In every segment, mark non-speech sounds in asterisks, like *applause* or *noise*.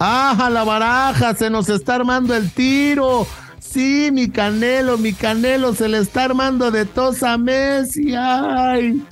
¡Ah, la baraja! Se nos está armando el tiro. Sí, mi Canelo, mi Canelo se le está armando de tos a Messi. ¡Ay!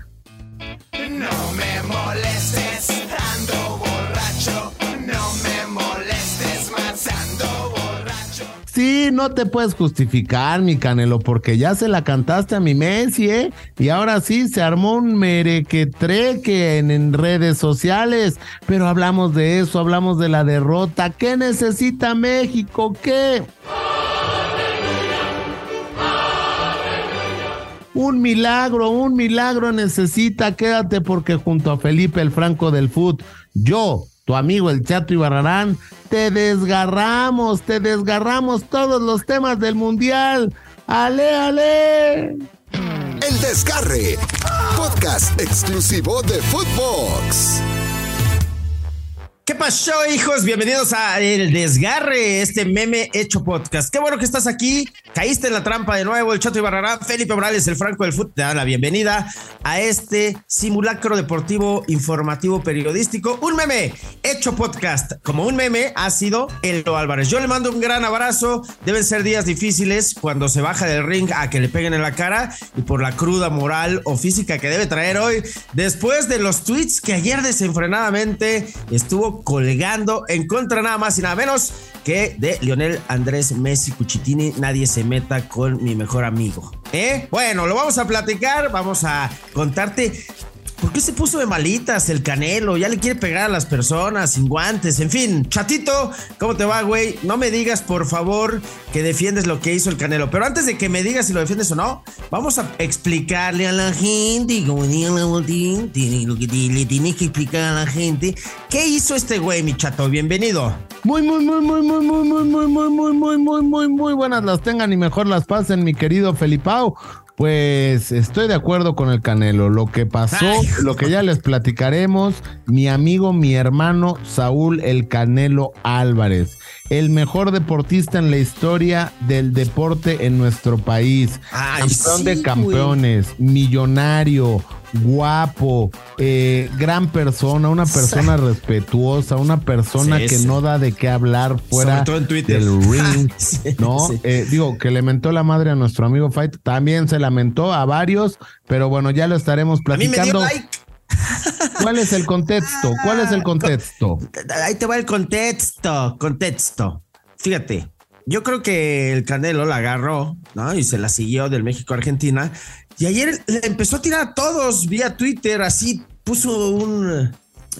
No te puedes justificar, mi Canelo, porque ya se la cantaste a mi Messi, ¿eh? Y ahora sí se armó un merequetreque en, en redes sociales. Pero hablamos de eso, hablamos de la derrota. ¿Qué necesita México? ¿Qué? Un milagro, un milagro necesita. Quédate porque junto a Felipe el Franco del Foot, yo, tu amigo el Chato Ibarrarán, te desgarramos, te desgarramos todos los temas del Mundial. ¡Ale, ale! El Desgarre. Podcast exclusivo de Footbox. ¿Qué pasó, hijos? Bienvenidos a El Desgarre, este meme hecho podcast. Qué bueno que estás aquí. Caíste en la trampa de nuevo. El Chato Ibarrarán, Felipe Morales, el Franco del Fútbol, te da la bienvenida a este simulacro deportivo, informativo, periodístico. Un meme hecho podcast. Como un meme ha sido el Álvarez. Yo le mando un gran abrazo. Deben ser días difíciles cuando se baja del ring a que le peguen en la cara y por la cruda moral o física que debe traer hoy. Después de los tweets que ayer desenfrenadamente estuvo colgando en contra nada más y nada menos que de Lionel Andrés Messi Cuchitini. Nadie se meta con mi mejor amigo. ¿Eh? Bueno, lo vamos a platicar, vamos a contarte ¿Por qué se puso de malitas el canelo? Ya le quiere pegar a las personas sin guantes. En fin, chatito, ¿cómo te va, güey? No me digas, por favor, que defiendes lo que hizo el canelo. Pero antes de que me digas si lo defiendes o no, vamos a explicarle a la gente, como diga la botín, le tienes que explicar a la gente. ¿Qué hizo este güey, mi chato? Bienvenido. Muy, muy, muy, muy, muy, muy, muy, muy, muy, muy, muy, muy, muy, muy buenas las tengan y mejor las pasen, mi querido Felipao. Pues estoy de acuerdo con el Canelo. Lo que pasó, Ay. lo que ya les platicaremos, mi amigo, mi hermano Saúl el Canelo Álvarez, el mejor deportista en la historia del deporte en nuestro país. Ay, Campeón sí, de campeones, millonario, guapo, eh, gran persona, una persona respetuosa, una persona Sí, que sí. no da de qué hablar fuera Sobre todo en Twitter. del *laughs* ring, Sí, ¿no? sí. Eh, digo, que le mentó la madre a nuestro amigo Fight, también se lamentó a varios, pero bueno, ya lo estaremos A mí me dio platicando. like. ¿Cuál es el contexto? ¿Cuál es el contexto? Ahí te va el contexto, contexto. Fíjate, yo creo que el Canelo la agarró, ¿no? Y se la siguió del México-Argentina. Y ayer le empezó a tirar a todos vía Twitter, así puso un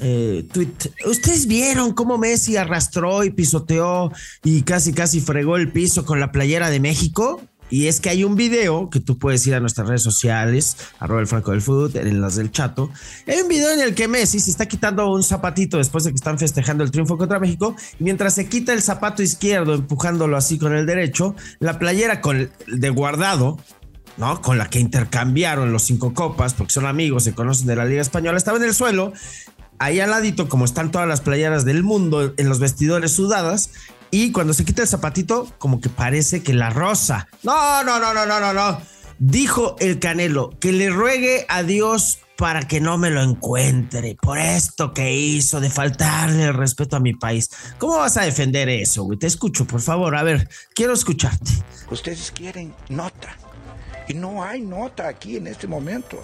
eh, tweet. Ustedes vieron cómo Messi arrastró y pisoteó y casi, casi fregó el piso con la playera de México. Y es que hay un video que tú puedes ir a nuestras redes sociales, arroba el Franco del Food, en las del chato. Hay un video en el que Messi se está quitando un zapatito después de que están festejando el triunfo contra México. Y mientras se quita el zapato izquierdo, empujándolo así con el derecho, la playera con de guardado, ¿no? Con la que intercambiaron los cinco copas, porque son amigos, se conocen de la Liga Española, estaba en el suelo. Ahí al ladito, como están todas las playeras del mundo en los vestidores sudadas, y cuando se quita el zapatito, como que parece que la rosa. No, no, no, no, no, no, no. Dijo el Canelo que le ruegue a Dios para que no me lo encuentre por esto que hizo de faltarle el respeto a mi país. ¿Cómo vas a defender eso, güey? Te escucho, por favor. A ver, quiero escucharte. Ustedes quieren nota. Y no hay nota aquí en este momento.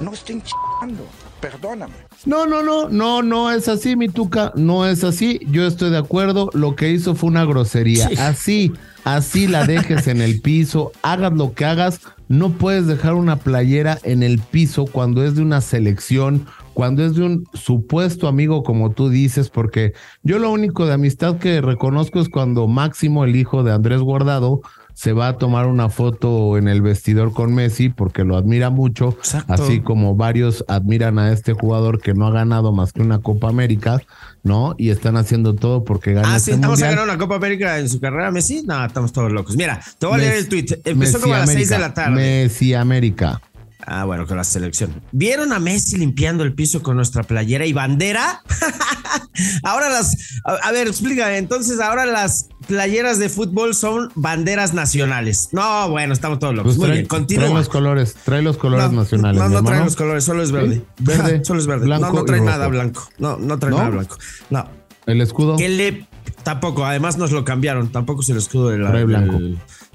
No estén chingando. Perdóname. No, no, no, no, no es así, mi tuca, no es así. Yo estoy de acuerdo. Lo que hizo fue una grosería. Sí. Así, así la dejes en el piso, hagas lo que hagas. No puedes dejar una playera en el piso cuando es de una selección, cuando es de un supuesto amigo, como tú dices, porque yo lo único de amistad que reconozco es cuando Máximo, el hijo de Andrés Guardado, se va a tomar una foto en el vestidor con Messi porque lo admira mucho, Exacto. así como varios admiran a este jugador que no ha ganado más que una Copa América, ¿no? Y están haciendo todo porque gane Ah, este sí, estamos a mundial. ganar una Copa América en su carrera, Messi. No, estamos todos locos. Mira, te voy a leer el tweet. Empezó Messi como a las 6 de la tarde. Messi América. Ah, bueno, con la selección. ¿Vieron a Messi limpiando el piso con nuestra playera y bandera? *laughs* ahora las. A, a ver, explícame. Entonces, ahora las playeras de fútbol son banderas nacionales. No, bueno, estamos todos locos. Pues Muy trae, bien, trae continúa. los colores, trae los colores No, nacionales. No, no trae los colores, solo es verde. Sí, verde, *laughs* solo es verde. no, no trae nada blanco. No, no trae ¿No? nada blanco. No. El escudo. Que le tampoco, además nos lo cambiaron, tampoco es el escudo de la Trae blanco.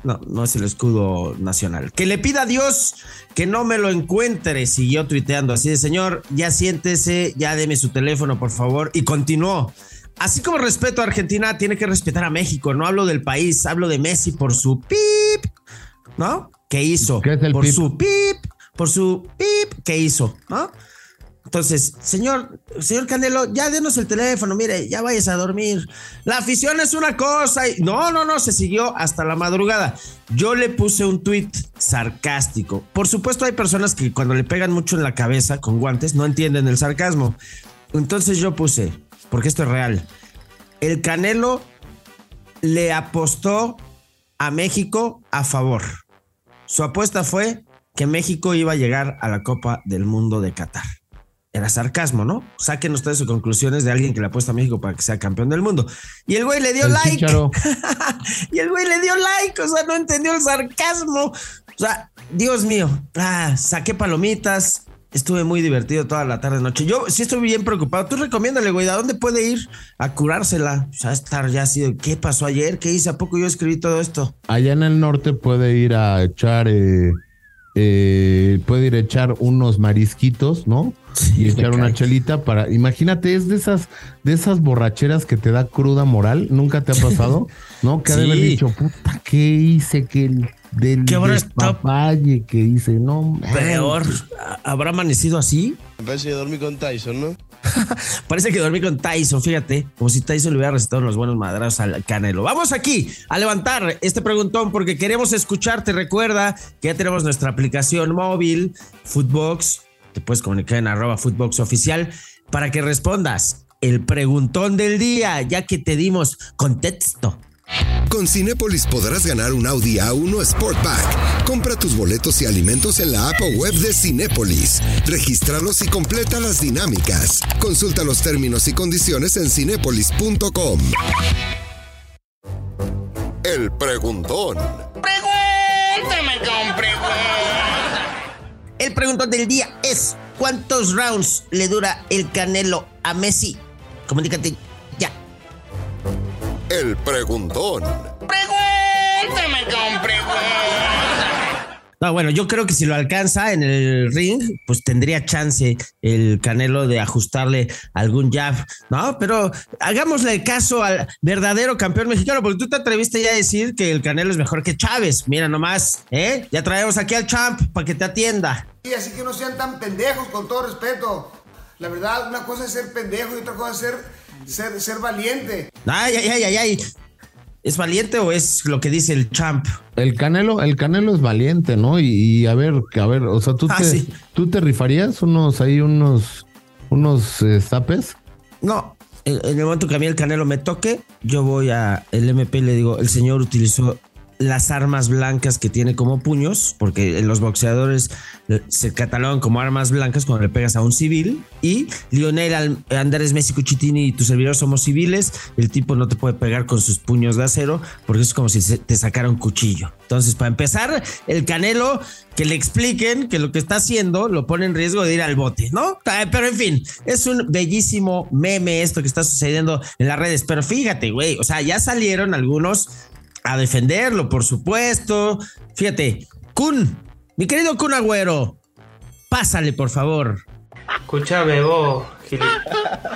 no, no es el escudo nacional. Que le pida a Dios que no me lo encuentre, siguió tuiteando así de señor, ya siéntese, ya deme su teléfono, por favor, y continuó. Así como respeto a Argentina, tiene que respetar a México. No hablo del país, hablo de Messi por su pip, ¿no? ¿Qué hizo? ¿Qué es el por pip? su pip, por su pip, ¿qué hizo? ¿No? Entonces, señor, señor Canelo, ya denos el teléfono, mire, ya vayas a dormir. La afición es una cosa y no, no, no, se siguió hasta la madrugada. Yo le puse un tweet sarcástico. Por supuesto, hay personas que cuando le pegan mucho en la cabeza con guantes no entienden el sarcasmo. Entonces yo puse, porque esto es real. El Canelo le apostó a México a favor. Su apuesta fue que México iba a llegar a la Copa del Mundo de Qatar. Era sarcasmo, ¿no? Saquen ustedes sus conclusiones de alguien que le apuesta a México para que sea campeón del mundo. Y el güey le dio El like. *laughs* Y el güey le dio like, o sea, no entendió el sarcasmo. O sea, Dios mío. Ah, saqué palomitas. Estuve muy divertido toda la tarde noche. Yo sí estoy bien preocupado. Tú recomiéndale, güey, ¿a dónde puede ir a curársela? O sea, estar ya así de, ¿qué pasó ayer? ¿Qué hice? ¿A poco yo escribí todo esto? Allá en el norte puede ir a echar, eh, eh, puede ir a echar unos marisquitos, ¿no? y echar una chelita para, imagínate, es de esas, de esas borracheras que te da cruda moral. ¿Nunca te ha pasado? *laughs* ¿No? Que ha de haber Sí. dicho, puta, ¿qué hice? Que del ¿Qué habrá despapalle que hice, no. Peor. ¿Habrá amanecido así? Me parece que dormí con Tyson, ¿no? *laughs* Parece que dormí con Tyson, fíjate, como si Tyson le hubiera recetado unos buenos madrazos al Canelo. Vamos aquí a levantar este preguntón porque queremos escucharte. Recuerda que ya tenemos nuestra aplicación móvil, Footbox. Te puedes comunicar en arroba Footbox oficial para que respondas el preguntón del día, ya que te dimos contexto. Con Cinépolis podrás ganar un Audi A1 Sportback. Compra tus boletos y alimentos en la app o web de Cinépolis. Regístralos y completa las dinámicas. Consulta los términos y condiciones en cinépolis.com. El preguntón. Pregúntame con El preguntón del día es: ¿cuántos rounds le dura el Canelo a Messi? Comunícate. El preguntón. Pregúntame con No, bueno, yo creo que si lo alcanza en el ring, pues tendría chance el Canelo de ajustarle algún jab, ¿no? Pero hagámosle caso al verdadero campeón mexicano, porque tú te atreviste ya a decir que el Canelo es mejor que Chávez. Mira nomás, ¿eh? Ya traemos aquí al champ para que te atienda. Y así que no sean tan pendejos, con todo respeto. La verdad, una cosa es ser pendejo y otra cosa es ser, ser, ser valiente. Ay, ay, ay, ay, ay. ¿Es valiente o es lo que dice el champ? El Canelo, el Canelo es valiente, ¿no? Y, y a ver, a ver, o sea, ¿tú, Ah, te, sí. ¿tú te rifarías unos ahí, unos, unos eh, zapes? No, en, en el momento que a mí el Canelo me toque, yo voy a el MP y le digo, el señor utilizó las armas blancas que tiene como puños, porque los boxeadores eh, se catalogan como armas blancas cuando le pegas a un civil. Y Lionel Andrés Messi Cuchitini y tu servidor somos civiles. El tipo no te puede pegar con sus puños de acero, porque es como si te sacara un cuchillo. Entonces, para empezar, el Canelo, que le expliquen que lo que está haciendo lo pone en riesgo de ir al bote, ¿no? Ah, Pero en fin, es un bellísimo meme esto que está sucediendo en las redes. Pero fíjate, güey, o sea, ya salieron algunos a defenderlo, por supuesto. Fíjate, Kun, mi querido Kun Agüero, pásale, por favor. Escuchame vos, gili-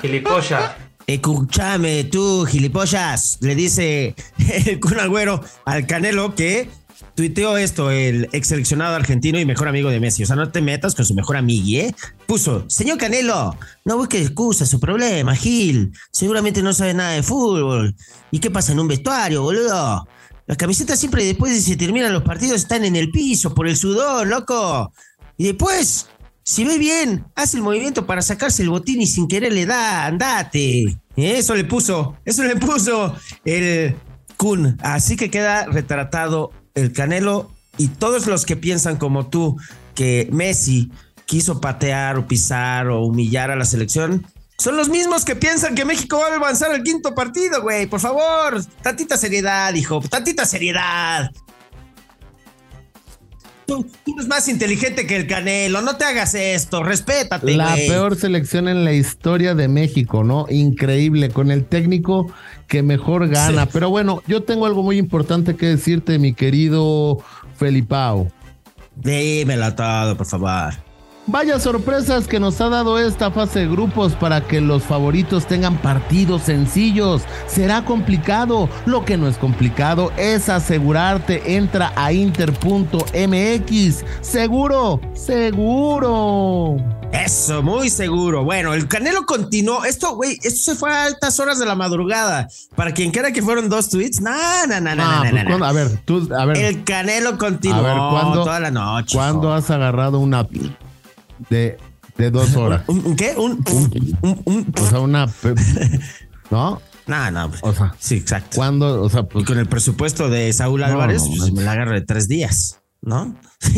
gilipollas. Escúchame tú, gilipollas, le dice *laughs* el Kun Agüero al Canelo que tuiteó esto, el ex seleccionado argentino y mejor amigo de Messi. O sea, no te metas con su mejor amigo, ¿eh? Puso, señor Canelo, no busque excusas, su problema, Gil. Seguramente no sabe nada de fútbol. ¿Y qué pasa en un vestuario, boludo? Las camisetas siempre después de que se terminan los partidos están en el piso por el sudor, loco. Y después, si ve bien, hace el movimiento para sacarse el botín y sin querer le da, andate. Eso le puso, eso le puso el Kun. Así que queda retratado el Canelo y todos los que piensan como tú que Messi quiso patear o pisar o humillar a la selección, Son los mismos que piensan que México va a avanzar al quinto partido, güey. Por favor, tantita seriedad, hijo, tantita seriedad. Tú, tú eres más inteligente que el Canelo, no te hagas esto, respétate, La peor selección en la historia de México, ¿no? Increíble, con el técnico que mejor gana. Sí. Pero bueno, yo tengo algo muy importante que decirte, mi querido Felipao. Dímelo todo, por favor. Vaya sorpresas que nos ha dado esta fase de grupos para que los favoritos tengan partidos sencillos. Será complicado. Lo que no es complicado es asegurarte. Entra a inter.mx. Seguro, seguro. Eso, muy seguro. Bueno, el Canelo continuó. Esto, güey, esto se fue a altas horas de la madrugada. Para quien quiera que fueron dos tweets, no, no, no, no, Ah, no, pues no, a ver, tú, a ver. El Canelo continuó A ver, ¿cuándo, toda la noche. ¿cuándo has agarrado una de, de dos horas? ¿Un, un qué? Un, un, un- O sea, una. *laughs* ¿No? No, no. pues, O sea, sí, exacto. ¿cuándo? O sea, Y pues. con el presupuesto de Saúl No, Álvarez, no, pues, me la agarro de tres días, ¿no? *laughs*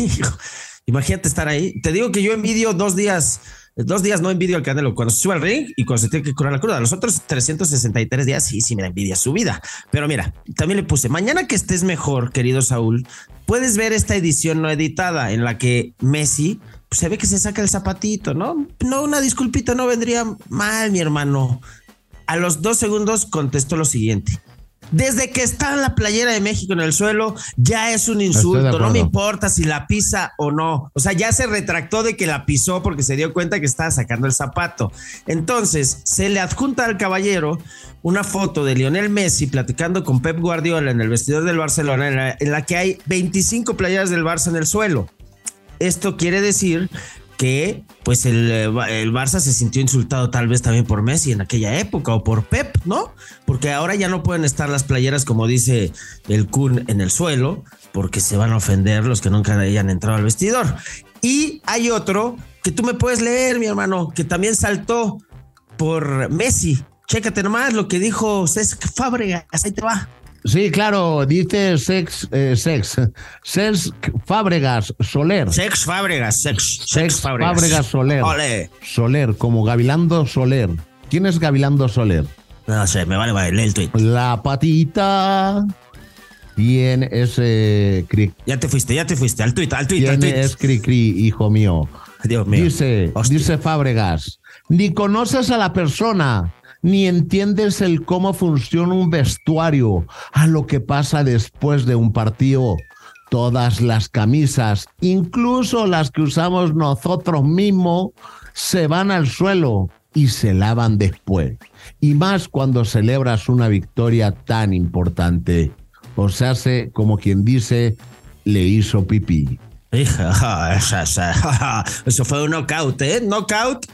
Imagínate estar ahí. Te digo que yo envidio dos días, dos días no envidio al Canelo cuando se sube al ring y cuando se tiene que curar la cruda. Los otros 363 días sí, sí me da envidia su vida. Pero mira, también le puse, mañana que estés mejor, querido Saúl, puedes ver esta edición no editada en la que Messi pues, se ve que se saca el zapatito, ¿no? No, una disculpita no vendría mal, mi hermano. A los dos segundos contestó lo siguiente. Desde que está la playera de México en el suelo, ya es un insulto. No me importa si la pisa o no. O sea, ya se retractó de que la pisó porque se dio cuenta que estaba sacando el zapato. Entonces, se le adjunta al caballero una foto de Lionel Messi platicando con Pep Guardiola en el vestidor del Barcelona, en la, en la que hay 25 playeras del Barça en el suelo. Esto quiere decir que pues el, eh, el Barça se sintió insultado tal vez también por Messi en aquella época o por Pep, ¿no? Porque ahora ya no pueden estar las playeras como dice el Kun en el suelo porque se van a ofender los que nunca hayan entrado al vestidor. Y hay otro que tú me puedes leer, mi hermano, que también saltó por Messi. Chécate nomás lo que dijo Cesc Fábregas, ahí te va. Sí, claro, dice Sex, eh, Sex, Sex Fábregas Soler. Sex Fábregas, Sex, Sex Fábregas Soler. Ole. Soler, como Gavilando Soler. ¿Quién es Gavilando Soler? No sé, me vale, vale, lee el tweet. La patita. ¿Quién es eh, cri, Ya te fuiste, ya te fuiste. Al tuit, al al ¿Quién tuit. es cri, cri, hijo mío? Dios mío. Dice, Hostia. dice Fábregas, ni conoces a la persona, ni entiendes el cómo funciona un vestuario, a lo que pasa después de un partido. Todas las camisas, incluso las que usamos nosotros mismos, se van al suelo y se lavan después. Y más cuando celebras una victoria tan importante. O se hace como quien dice, le hizo pipí. *laughs* Eso fue un knockout, ¿eh? Knockout,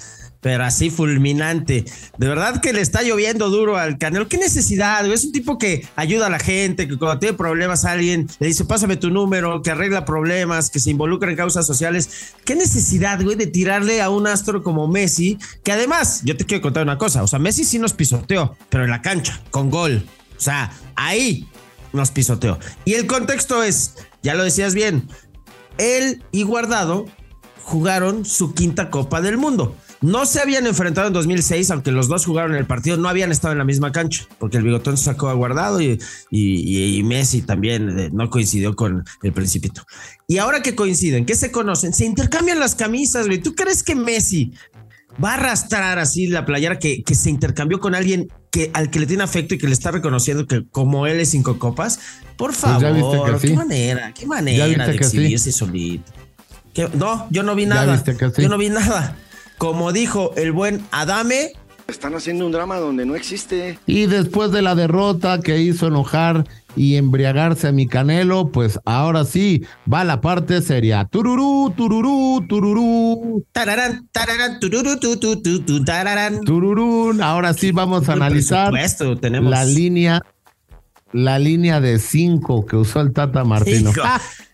pero así fulminante. De verdad que le está lloviendo duro al Canelo. ¿Qué necesidad? Es un tipo que ayuda a la gente, que cuando tiene problemas a alguien le dice, pásame tu número, que arregla problemas, que se involucra en causas sociales. ¿Qué necesidad, güey, de tirarle a un astro como Messi? Que además, yo te quiero contar una cosa. O sea, Messi sí nos pisoteó, pero en la cancha, con gol. O sea, ahí nos pisoteó. Y el contexto es, ya lo decías bien, él y Guardado jugaron su quinta Copa del Mundo. No se habían enfrentado en 2006, aunque los dos jugaron el partido, no habían estado en la misma cancha, porque el bigotón sacó a Guardado y, y- y Messi también eh, no coincidió con el Principito. Y ahora que coinciden, que se conocen, se intercambian las camisas, güey. ¿Tú crees que Messi va a arrastrar así la playera que, que se intercambió con alguien que, al que le tiene afecto y que le está reconociendo que como él es cinco copas? Por favor, Pues que qué sí. manera, qué manera de que sí. exhibirse solito. ¿Qué? No, yo no vi nada. Yo no vi nada. Como dijo el buen Adame, Están haciendo un drama donde no existe. Y después de la derrota que hizo enojar y embriagarse a mi canelo, pues ahora sí va la parte seria. Tururú, tururú, tururú, tararán, tararán, tururu, tu, tu, tu, tu, tararán. tururú. Ahora sí vamos a analizar presupuesto tenemos. la línea, la línea de cinco que usó el Tata Martino. *laughs*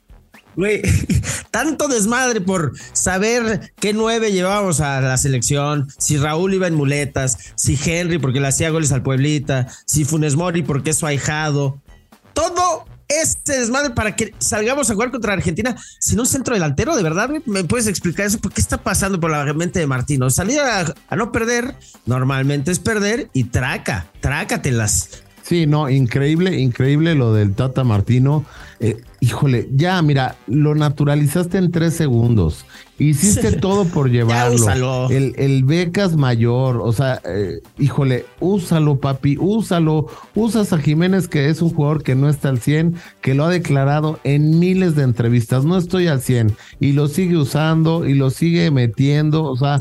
Güey, *laughs* tanto desmadre por saber qué nueve llevábamos a la selección, si Raúl iba en muletas, si Henry porque le hacía goles al Pueblita, si Funes Mori porque es su ahijado. Todo este desmadre para que salgamos a jugar contra Argentina sin un centro delantero? ¿De verdad me puedes explicar eso? ¿Por qué está pasando por la mente de Martino? Salir a, a no perder, normalmente es perder y traca, trácatelas. Sí, no, increíble, increíble lo del Tata Martino. Eh, híjole, ya, mira, lo naturalizaste en tres segundos. Hiciste *laughs* todo por llevarlo. El, el, becas mayor, o sea, eh, híjole, úsalo, papi, úsalo. Usas a Jiménez, que es un jugador que no está al 100, que lo ha declarado en miles de entrevistas. No estoy al 100 y lo sigue usando y lo sigue metiendo. O sea,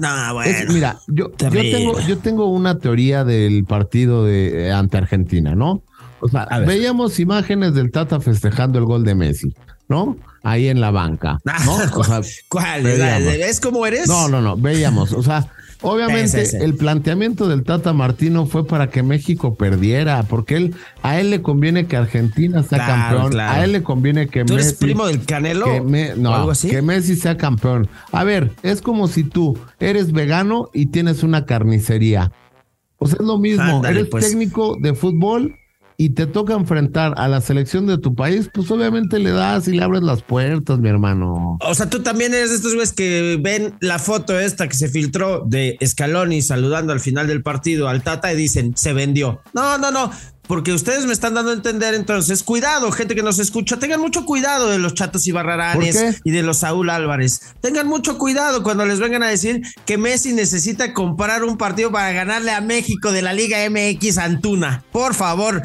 mira, yo, yo, tengo, yo tengo una teoría del partido de, eh, ante Argentina, ¿no? O sea, veíamos imágenes del Tata festejando el gol de Messi, ¿no? Ahí en la banca, ¿no? O sea, ¿Cuál? ¿Ves cómo eres? No, no, no, veíamos, o sea, *laughs* Obviamente el planteamiento del Tata Martino fue para que México perdiera, porque él a él le conviene que Argentina sea campeón, a él le conviene que ¿Tú eres primo del Canelo? Que no, algo así? que Messi sea campeón. A ver, es como si tú eres vegano y tienes una carnicería. O sea, es lo mismo, eres pues. técnico de fútbol y te toca enfrentar a la selección de tu país, pues obviamente le das y le abres las puertas, mi hermano. O sea, tú también eres de estos güeyes que ven la foto esta que se filtró de Scaloni saludando al final del partido al Tata y dicen, se vendió. No, no, no. Porque ustedes me están dando a entender, entonces, cuidado, gente que nos escucha, tengan mucho cuidado de los chatos y barraranes y de los Saúl Álvarez. Tengan mucho cuidado cuando les vengan a decir que Messi necesita comprar un partido para ganarle a México de la Liga MX Antuna. Por favor,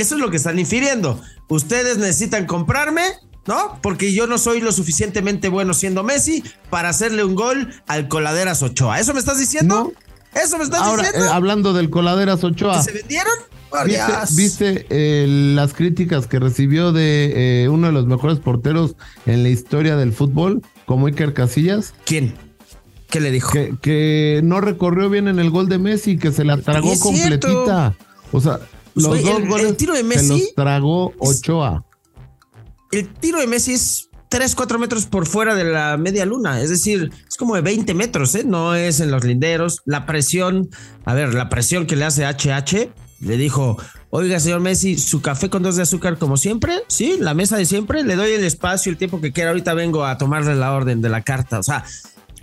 eso es lo que están infiriendo. Ustedes necesitan comprarme, ¿no? Porque yo no soy lo suficientemente bueno siendo Messi para hacerle un gol al Coladeras Ochoa. ¿Eso me estás diciendo? ¿Eso me estás Ahora, diciendo? Eh, hablando del Coladeras Ochoa. ¿Se vendieron? ¿Viste, eh, las críticas que recibió de eh, uno de los mejores porteros en la historia del fútbol, como Iker Casillas? ¿Quién? ¿Qué le dijo? Que, no recorrió bien en el gol de Messi, que se la tragó completita. O sea, los dos goles el tiro de Messi, se los tragó Ochoa. El tiro de Messi es 3, 4 metros por fuera de la media luna. Es decir, es como de 20 metros, ¿eh? No es en los linderos. La presión, a ver, la presión que le hace HH, le dijo, oiga, señor Messi, su café con dos de azúcar como siempre, sí, la mesa de siempre, le doy el espacio, el tiempo que quiera. Ahorita vengo a tomarle la orden de la carta. O sea,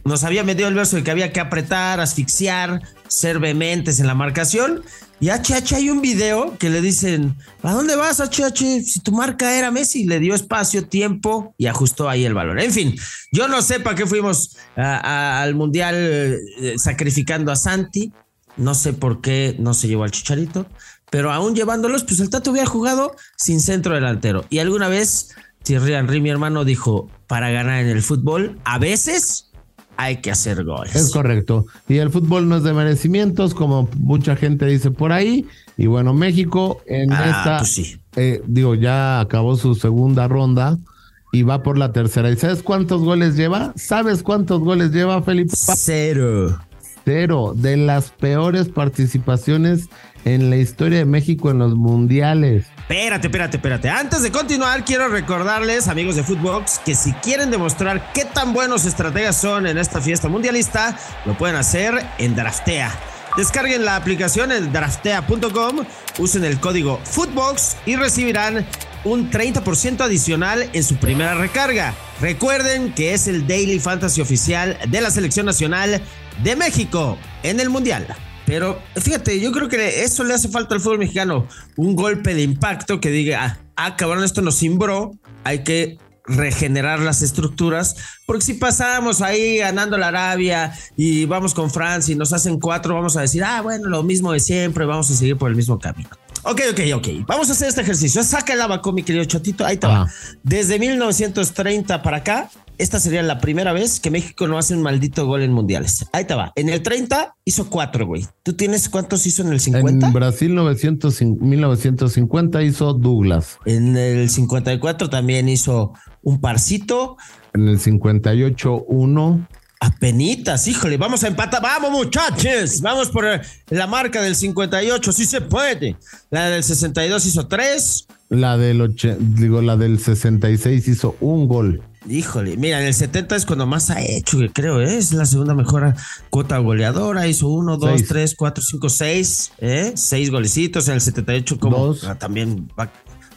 nos había metido el verso de que había que apretar, asfixiar, ser vehementes en la marcación. Y HH hay un video que le dicen, ¿a dónde vas HH? Si tu marca era Messi, le dio espacio, tiempo y ajustó ahí el valor. En fin, yo no sé para qué fuimos al Mundial eh, sacrificando a Santi, no sé por qué no se llevó al Chicharito, pero aún llevándolos, pues el Tato hubiera jugado sin centro delantero. Y alguna vez Thierry Henry, mi hermano, dijo, para ganar en el fútbol, a veces hay que hacer goles. Es correcto. Y el fútbol no es de merecimientos, como mucha gente dice por ahí. Y bueno, México en ah, esta, pues eh, digo, ya acabó su segunda ronda y va por la tercera. ¿Y sabes cuántos goles lleva? ¿Sabes cuántos goles lleva, Felipe? Cero. Cero. De las peores participaciones en la historia de México en los mundiales. Espérate, espérate, espérate. Antes de continuar, quiero recordarles, amigos de Footbox, que si quieren demostrar qué tan buenos estrategas son en esta fiesta mundialista, lo pueden hacer en Draftea. Descarguen la aplicación en draftea.com, usen el código Footbox y recibirán un 30% adicional en su primera recarga. Recuerden que es el Daily Fantasy oficial de la Selección Nacional de México en el Mundial. Pero fíjate, yo creo que eso le hace falta al fútbol mexicano. Un golpe de impacto que diga, ah, ah, cabrón, esto nos cimbró, hay que regenerar las estructuras, porque si pasamos ahí ganando la Arabia y vamos con Francia y nos hacen cuatro, vamos a decir, ah, bueno, lo mismo de siempre, vamos a seguir por el mismo camino. Ok, ok, ok. Vamos a hacer este ejercicio. Saca el abaco, mi querido Chatito. Ahí está. Desde 1930 para acá, esta sería la primera vez que México no hace un maldito gol en mundiales. Ahí te va. En el 30 hizo cuatro, güey. ¿Tú tienes cuántos hizo en el 50? En Brasil 1950 hizo Douglas. En el 54 también hizo un parcito. En el 58 uno. Apenitas, híjole, vamos a empatar, vamos muchachos, vamos por la marca del 58, sí se puede. La del 62 hizo tres. La del, digo, la del 66 hizo un gol. Híjole, mira, en el 70 es cuando más ha hecho, creo, ¿eh? es la segunda mejor cuota goleadora. Hizo uno, dos, tres, cuatro, cinco, seis, ¿eh? seis golecitos. En el 78, como ah, también va,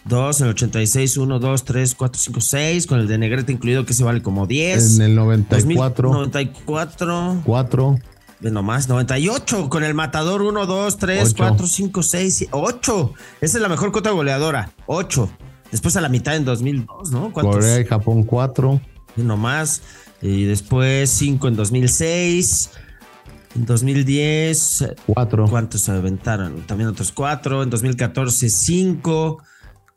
2, en el 86, 1, 2, 3, 4, 5, 6, con el de Negrete incluido que se vale como 10. En el 94. 94. 4. Ve nomás, 98 con el matador 1, 2, 3, Ocho. 4, 5, 6, 8. Esa es la mejor cuota goleadora, 8. Después a la mitad en 2002, ¿no? ¿Cuántos? Corea y Japón 4. Ve nomás. Y después 5 en 2006. En 2010, 4. ¿cuántos se aventaron? También otros 4. En 2014, 5.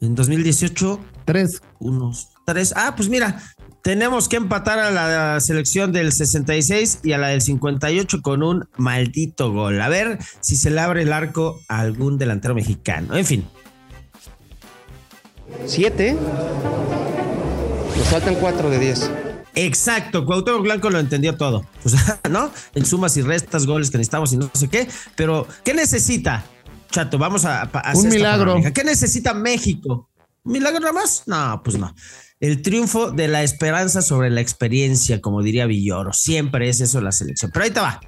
En 2018, 3. unos 3. Ah, pues mira, tenemos que empatar a la selección del 66 y a la del 58 con un maldito gol. A ver si se le abre el arco a algún delantero mexicano. En fin, ¿Siete? Nos faltan cuatro de diez. Exacto, Cuauhtémoc Blanco lo entendió todo. *laughs* O sea, ¿no? En sumas y restas, goles que necesitamos y no sé qué. Pero, ¿qué necesita, Chato? Vamos a, a hacer Un milagro. ¿Qué necesita México? ¿Un milagro nada más? No, pues no. El triunfo de la esperanza sobre la experiencia, como diría Villoro. Siempre es eso la selección. Pero ahí te va.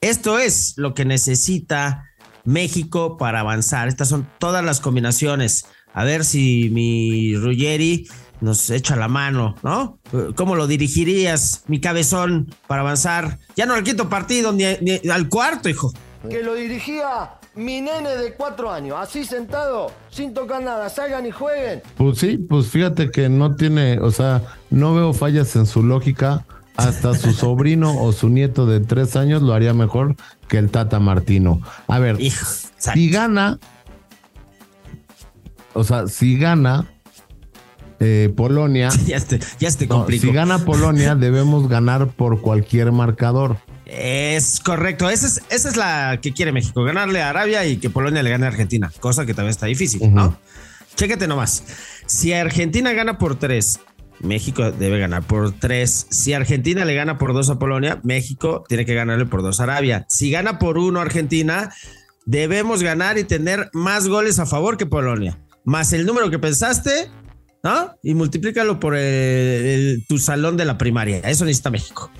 Esto es lo que necesita México para avanzar. Estas son todas las combinaciones. A ver si mi Ruggeri nos echa la mano, ¿no? ¿Cómo lo dirigirías, mi cabezón, para avanzar? Ya no al quinto partido, ni, ni al cuarto, hijo. que lo dirigía mi nene de cuatro años, así sentado, sin tocar nada, salgan y jueguen. Pues sí, pues fíjate que no tiene, o sea, no veo fallas en su lógica. Hasta su *laughs* sobrino o su nieto de tres años lo haría mejor que el Tata Martino. A ver, si gana, o sea, si gana eh, Polonia, *laughs* ya te, ya te no, si gana Polonia, *laughs* debemos ganar por cualquier marcador. Es correcto, esa es, esa es la que quiere México, ganarle a Arabia y que Polonia le gane a Argentina, cosa que también está difícil, ¿no? Ujú. Chécate nomás. Si Argentina gana por tres, México debe ganar por tres. Si Argentina le gana por dos a Polonia, México tiene que ganarle por dos a Arabia. Si gana por uno Argentina, debemos ganar y tener más goles a favor que Polonia. Más el número que pensaste, ¿no? Y multiplícalo por el- el- tu salón de la primaria. Eso necesita México.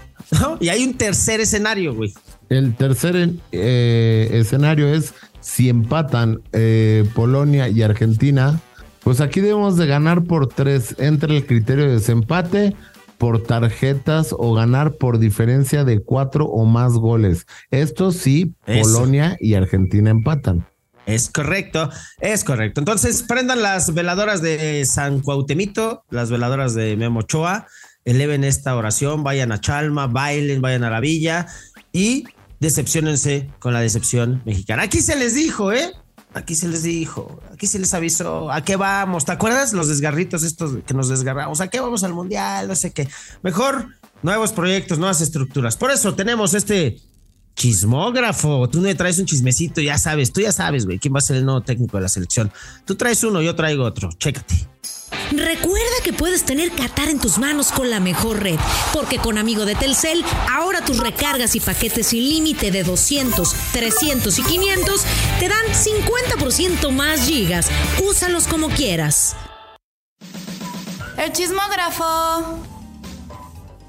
¿No? Y hay un tercer escenario, güey. El tercer eh, escenario es si empatan eh, Polonia y Argentina, pues aquí debemos de ganar por tres. Entre el criterio de desempate, por tarjetas o ganar por diferencia de cuatro o más goles. Esto sí, Eso. Polonia y Argentina empatan. Es correcto, es correcto. Entonces, prendan las veladoras de San Cuautemito, las veladoras de Memo Ochoa, eleven esta oración, vayan a Chalma, bailen, vayan a la villa y decepcionense con la decepción mexicana. Aquí se les dijo, ¿eh? Aquí se les dijo, aquí se les avisó, ¿a qué vamos? ¿Te acuerdas los desgarritos estos que nos desgarramos? ¿A qué vamos al mundial? No sé qué. Mejor nuevos proyectos, nuevas estructuras. Por eso tenemos este chismógrafo. Tú me traes un chismecito, ya sabes, tú ya sabes, güey, quién va a ser el nuevo técnico de la selección. Tú traes uno, yo traigo otro. Chécate. Recuerda que puedes tener Qatar en tus manos con la mejor red, porque con Amigo de Telcel, ahora tus recargas y paquetes sin límite de 200, 300 y 500 te dan 50% más gigas. Úsalos como quieras. El chismógrafo.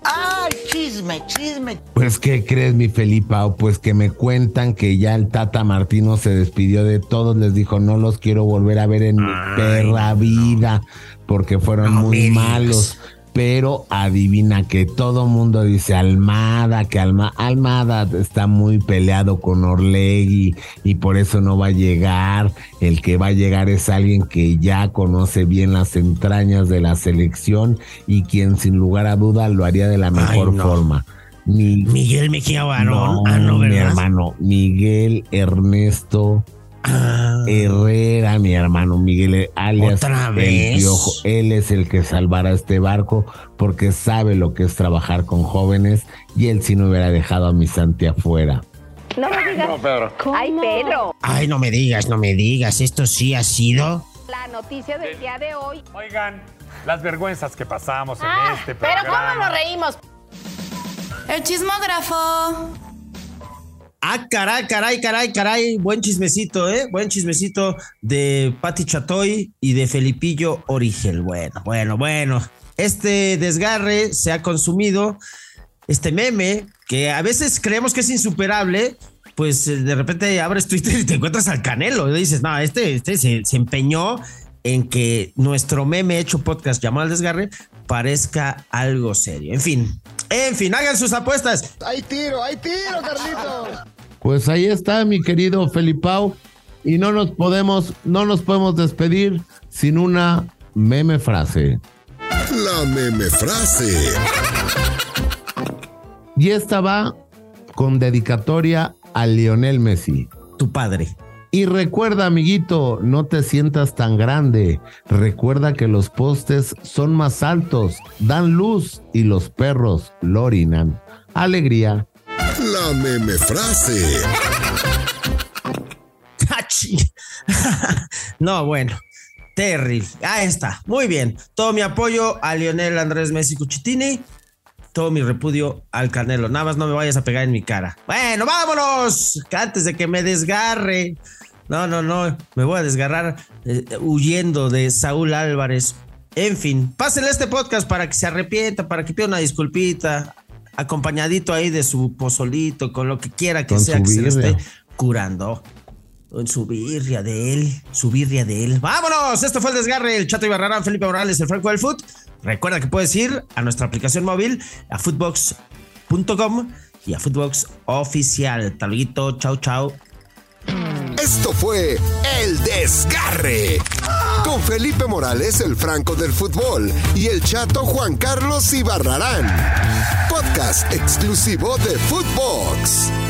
¡Ay, chisme, chisme! Pues, ¿qué crees, mi Felipa? Pues que me cuentan que ya el Tata Martino se despidió de todos, les dijo, no los quiero volver a ver en mi perra vida, porque fueron No muy malos. Pero adivina que todo mundo dice Almada, que Alma, Almada está muy peleado con Orlegui y por eso no va a llegar. El que va a llegar es alguien que ya conoce bien las entrañas de la selección y quien sin lugar a duda lo haría de la mejor no. forma. Mi- Miguel Mejía Barón. no, ah, no, mi hermano Miguel Ernesto Ah, Herrera, mi hermano Miguel, alias ¿Otra el vez? Piojo. Él es el que salvará este barco porque sabe lo que es trabajar con jóvenes y él sí no hubiera dejado a mi Santi afuera. No me digas. Ay, Pedro. Ay, no me digas, no me digas. Esto sí ha sido. La noticia del día de hoy. Oigan, las vergüenzas que pasamos Ah, en este pero programa. ¿cómo nos reímos? El chismógrafo. Ah, caray, caray, caray, caray. Buen chismecito, ¿eh? Buen chismecito de Pati Chatoy y de Felipillo Origel. Bueno, bueno, bueno. Este desgarre se ha consumido. Este meme, que a veces creemos que es insuperable, pues eh, de repente abres Twitter y te encuentras al Canelo. Y dices, no, este, este se, se empeñó en que nuestro meme hecho podcast llamado El Desgarre parezca algo serio. En fin, en fin, hagan sus apuestas. Hay tiro, hay tiro, Carlitos. Pues ahí está, mi querido Felipao. Y no nos podemos, no nos podemos despedir sin una meme frase. La meme frase. Y esta va con dedicatoria a Lionel Messi. Tu padre. Y recuerda, amiguito, no te sientas tan grande. Recuerda que los postes son más altos, dan luz y los perros lo orinan. Alegría. La meme frase. *laughs* *laughs* no, bueno. Terrible. Ahí está. Muy bien. Todo mi apoyo a Lionel Andrés Messi Cuchitini. Todo mi repudio al Canelo. Nada más no me vayas a pegar en mi cara. Bueno, vámonos. Antes de que me desgarre. No, no, no. Me voy a desgarrar eh, huyendo de Saúl Álvarez. En fin, pásenle este podcast para que se arrepienta, para que pida una disculpita, acompañadito ahí de su pozolito, con lo que quiera que Con sea que se le esté curando. Con su birria de él, su birria de él. ¡Vámonos! Esto fue el desgarre. El Chato Ibarrarán, Felipe Morales, el Franco del Foot. Recuerda que puedes ir a nuestra aplicación móvil, a footbox.com y a Footbox Oficial. Taluguito, chau, chau. Esto fue El Desgarre. Con Felipe Morales, el Franco del Fútbol, y el chato Juan Carlos Ibarrarán. Podcast exclusivo de Footbox.